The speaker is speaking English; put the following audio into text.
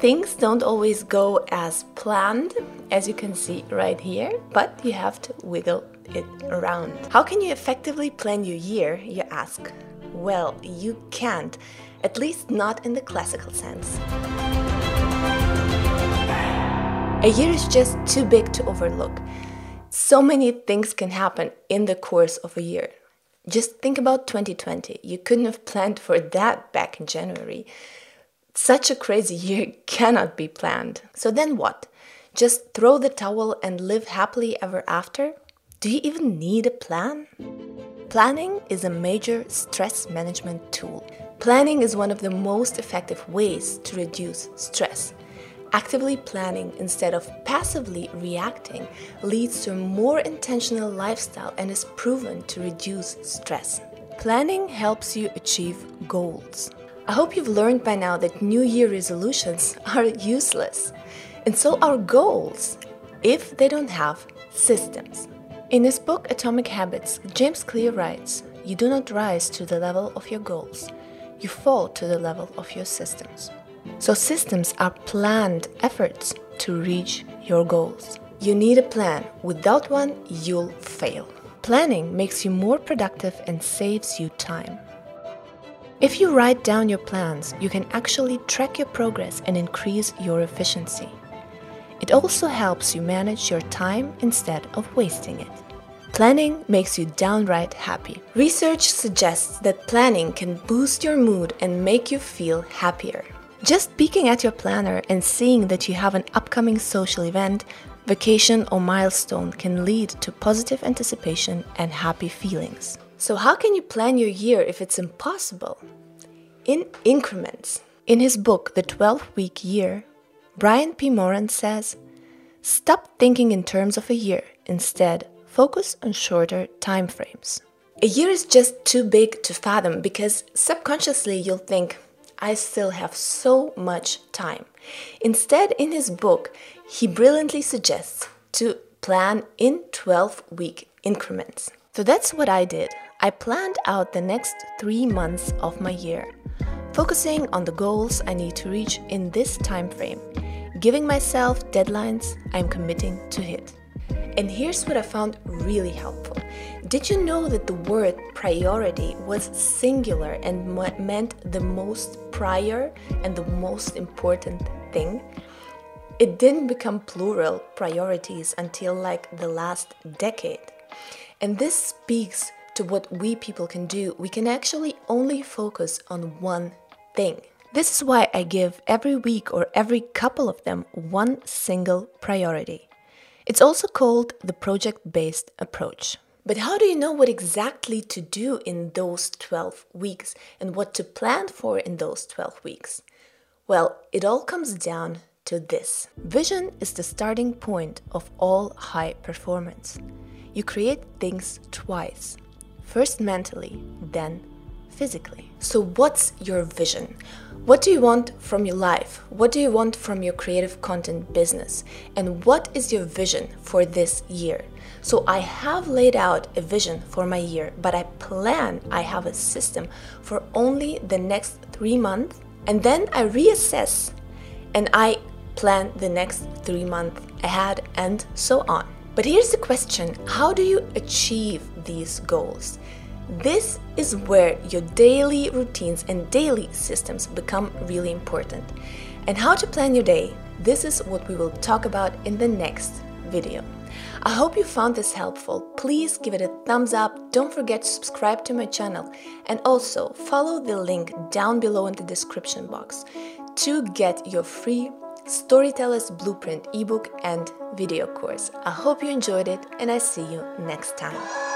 Things don't always go as planned, as you can see right here, but you have to wiggle it around. How can you effectively plan your year, you ask? Well, you can't, at least not in the classical sense. A year is just too big to overlook. So many things can happen in the course of a year. Just think about 2020. You couldn't have planned for that back in January. Such a crazy year cannot be planned. So then what? Just throw the towel and live happily ever after? Do you even need a plan? Planning is a major stress management tool. Planning is one of the most effective ways to reduce stress. Actively planning instead of passively reacting leads to a more intentional lifestyle and is proven to reduce stress. Planning helps you achieve goals. I hope you've learned by now that New Year resolutions are useless, and so are goals if they don't have systems. In his book Atomic Habits, James Clear writes You do not rise to the level of your goals, you fall to the level of your systems. So, systems are planned efforts to reach your goals. You need a plan. Without one, you'll fail. Planning makes you more productive and saves you time. If you write down your plans, you can actually track your progress and increase your efficiency. It also helps you manage your time instead of wasting it. Planning makes you downright happy. Research suggests that planning can boost your mood and make you feel happier. Just peeking at your planner and seeing that you have an upcoming social event, vacation, or milestone can lead to positive anticipation and happy feelings. So, how can you plan your year if it's impossible? In increments. In his book, The 12 Week Year, Brian P. Moran says Stop thinking in terms of a year. Instead, focus on shorter time frames. A year is just too big to fathom because subconsciously you'll think, I still have so much time. Instead, in his book, he brilliantly suggests to plan in 12 week increments. So that's what I did. I planned out the next three months of my year, focusing on the goals I need to reach in this time frame, giving myself deadlines I'm committing to hit. And here's what I found really helpful. Did you know that the word priority was singular and meant the most prior and the most important thing? It didn't become plural priorities until like the last decade. And this speaks to what we people can do, we can actually only focus on one thing. This is why I give every week or every couple of them one single priority. It's also called the project based approach. But how do you know what exactly to do in those 12 weeks and what to plan for in those 12 weeks? Well, it all comes down to this vision is the starting point of all high performance. You create things twice first mentally, then physically. So, what's your vision? What do you want from your life? What do you want from your creative content business? And what is your vision for this year? So, I have laid out a vision for my year, but I plan, I have a system for only the next three months. And then I reassess and I plan the next three months ahead and so on. But here's the question how do you achieve these goals? This is where your daily routines and daily systems become really important. And how to plan your day, this is what we will talk about in the next video. I hope you found this helpful. Please give it a thumbs up. Don't forget to subscribe to my channel and also follow the link down below in the description box to get your free Storyteller's Blueprint ebook and video course. I hope you enjoyed it and I see you next time.